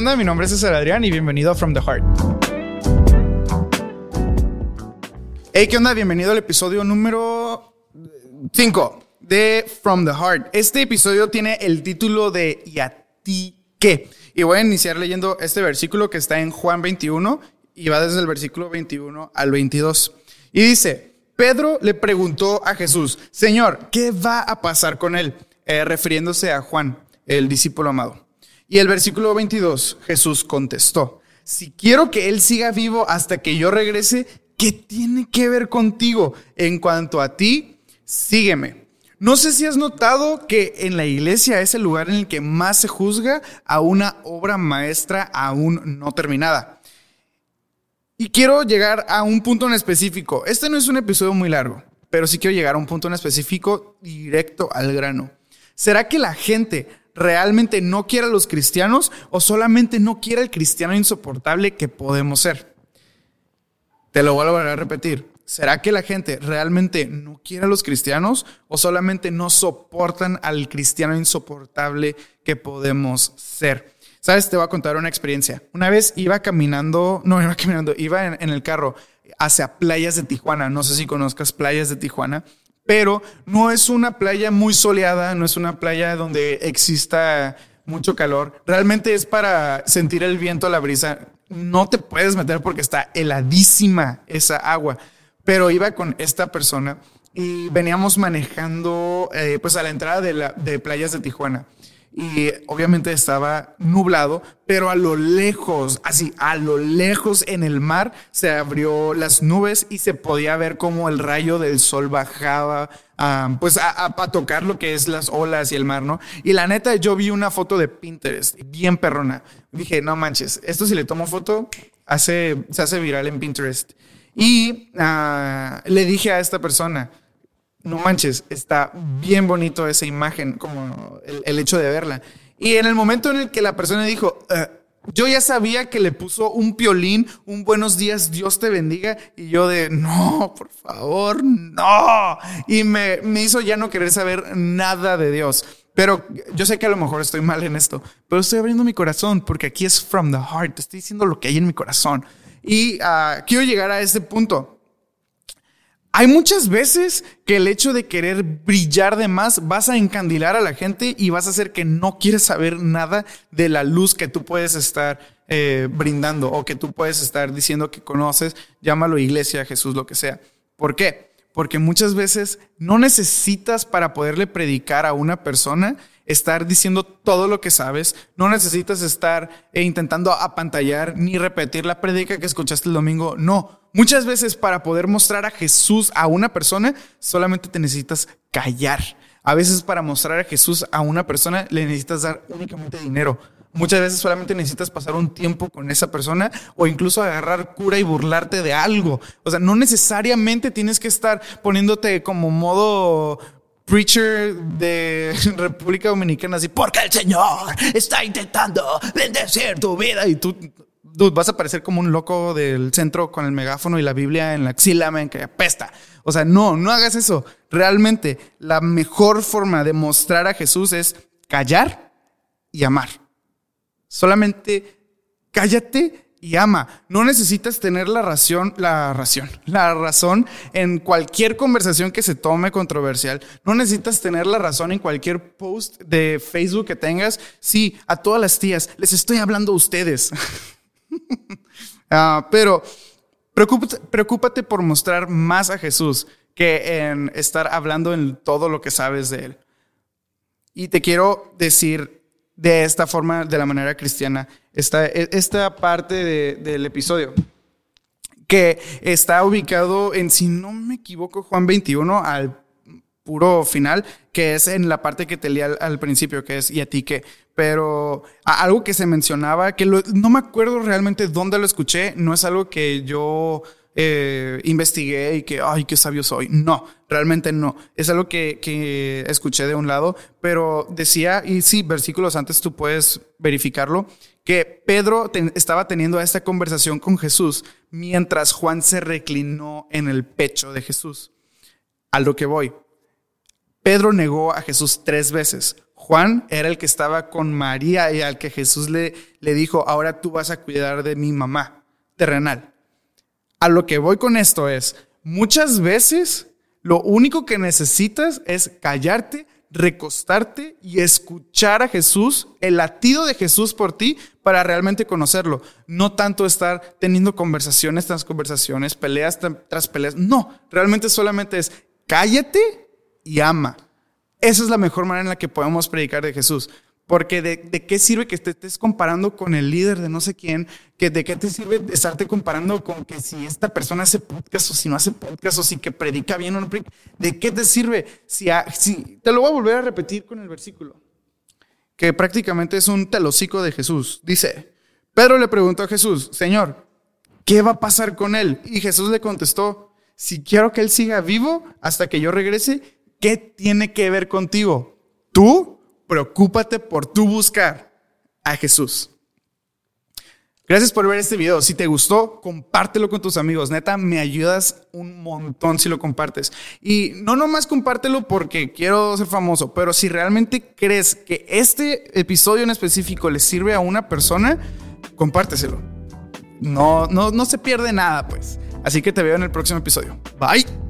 onda? Mi nombre es César Adrián y bienvenido a From the Heart. Hey, ¿qué onda? Bienvenido al episodio número 5 de From the Heart. Este episodio tiene el título de ¿Y a ti qué? Y voy a iniciar leyendo este versículo que está en Juan 21 y va desde el versículo 21 al 22. Y dice, Pedro le preguntó a Jesús, Señor, ¿qué va a pasar con él? Eh, refiriéndose a Juan, el discípulo amado. Y el versículo 22, Jesús contestó, si quiero que él siga vivo hasta que yo regrese, ¿qué tiene que ver contigo? En cuanto a ti, sígueme. No sé si has notado que en la iglesia es el lugar en el que más se juzga a una obra maestra aún no terminada. Y quiero llegar a un punto en específico. Este no es un episodio muy largo, pero sí quiero llegar a un punto en específico directo al grano. ¿Será que la gente realmente no quiere a los cristianos o solamente no quiere el cristiano insoportable que podemos ser? Te lo vuelvo a repetir. ¿Será que la gente realmente no quiere a los cristianos o solamente no soportan al cristiano insoportable que podemos ser? Sabes, te voy a contar una experiencia. Una vez iba caminando, no iba caminando, iba en, en el carro hacia playas de Tijuana. No sé si conozcas playas de Tijuana pero no es una playa muy soleada, no es una playa donde exista mucho calor. Realmente es para sentir el viento, la brisa. No te puedes meter porque está heladísima esa agua. Pero iba con esta persona y veníamos manejando eh, pues a la entrada de, la, de playas de Tijuana y obviamente estaba nublado, pero a lo lejos, así, a lo lejos en el mar se abrió las nubes y se podía ver como el rayo del sol bajaba, pues a, tocar lo que es las olas y el mar, ¿no? Y la neta, yo vi una foto de Pinterest, bien perrona. Dije, no manches, esto si le tomo foto, hace, se hace viral en Pinterest. Y ah, le dije a esta persona, no manches, está bien bonito esa imagen, como el, hecho de verla. Y en el momento en el que la persona dijo, eh, yo ya sabía que le puso un piolín, un buenos días, Dios te bendiga, y yo de, no, por favor, no. Y me, me hizo ya no querer saber nada de Dios. Pero yo sé que a lo mejor estoy mal en esto, pero estoy abriendo mi corazón porque aquí es from the heart, estoy diciendo lo que hay en mi corazón. Y ah, quiero llegar a este punto. Hay muchas veces que el hecho de querer brillar de más vas a encandilar a la gente y vas a hacer que no quieres saber nada de la luz que tú puedes estar eh, brindando o que tú puedes estar diciendo que conoces, llámalo iglesia, Jesús, lo que sea. ¿Por qué? Porque muchas veces no necesitas para poderle predicar a una persona estar diciendo todo lo que sabes, no necesitas estar eh, intentando apantallar ni repetir la predica que escuchaste el domingo, no Muchas veces para poder mostrar a Jesús a una persona, solamente te necesitas callar. A veces para mostrar a Jesús a una persona le necesitas dar únicamente dinero. Muchas veces solamente necesitas pasar un tiempo con esa persona o incluso agarrar cura y burlarte de algo. O sea, no necesariamente tienes que estar poniéndote como modo preacher de República Dominicana así, porque el Señor está intentando bendecir tu vida y tú vas a parecer como un loco del centro con el megáfono y la Biblia en la axila, que apesta. O sea, no, no hagas eso. Realmente, la mejor forma de mostrar a Jesús es callar y amar. Solamente cállate y ama. No necesitas tener la razón, la razón, la razón en cualquier conversación que se tome controversial. No necesitas tener la razón en cualquier post de Facebook que tengas. Sí, a todas las tías, les estoy hablando a ustedes. Ah, pero preocúpate, por mostrar más a Jesús que en estar hablando en todo lo que sabes de Él. Y te quiero decir de esta forma, de la manera cristiana, esta, e, esta parte del episodio, que está ubicado en, si no me equivoco, Juan 21 al puro final, que es en la parte que te leí al, principio, que es y a ti que. Pero algo que se mencionaba, que no me acuerdo realmente dónde lo escuché, no es algo que yo eh, investigué y que, ay, qué sabio soy. No, realmente no. Es algo que, que escuché de un lado, pero decía, y sí, versículos antes tú puedes verificarlo, que Pedro estaba teniendo esta conversación con Jesús mientras Juan se reclinó en el pecho de Jesús. A lo que voy. Pedro negó a Jesús tres veces. Juan era el que estaba con María y al que Jesús le, le dijo, ahora tú vas a cuidar de mi mamá terrenal. A lo que voy con esto es, muchas veces lo único que necesitas es callarte, recostarte y escuchar a Jesús, el latido de Jesús por ti, para realmente conocerlo. No tanto estar teniendo conversaciones tras conversaciones, peleas tras peleas. No, realmente solamente es cállate y ama. Esa es la mejor manera en la que podemos predicar de Jesús. Porque de, qué sirve que te estés comparando con el líder de no sé quién, que de qué te sirve estarte comparando con que si esta persona hace podcast o si no hace podcast o si que predica bien o no predica, ¿de qué te sirve? Si, te lo voy a volver a repetir con el versículo, que prácticamente es un telocico de Jesús. Dice, Pedro le preguntó a Jesús, Señor, ¿qué va a pasar con él? Y Jesús le contestó, si quiero que él siga vivo hasta que yo regrese, ¿qué tiene que ver contigo? Tú preocúpate por tu buscar a Jesús. Gracias por ver este video. Si te gustó, compártelo con tus amigos. Neta, me ayudas un montón si lo compartes. Y no nomás compártelo porque quiero ser famoso, pero si realmente crees que este episodio en específico le sirve a una persona, compárteselo. No, no, no se pierde nada, pues. Así que te veo en el próximo episodio. Bye.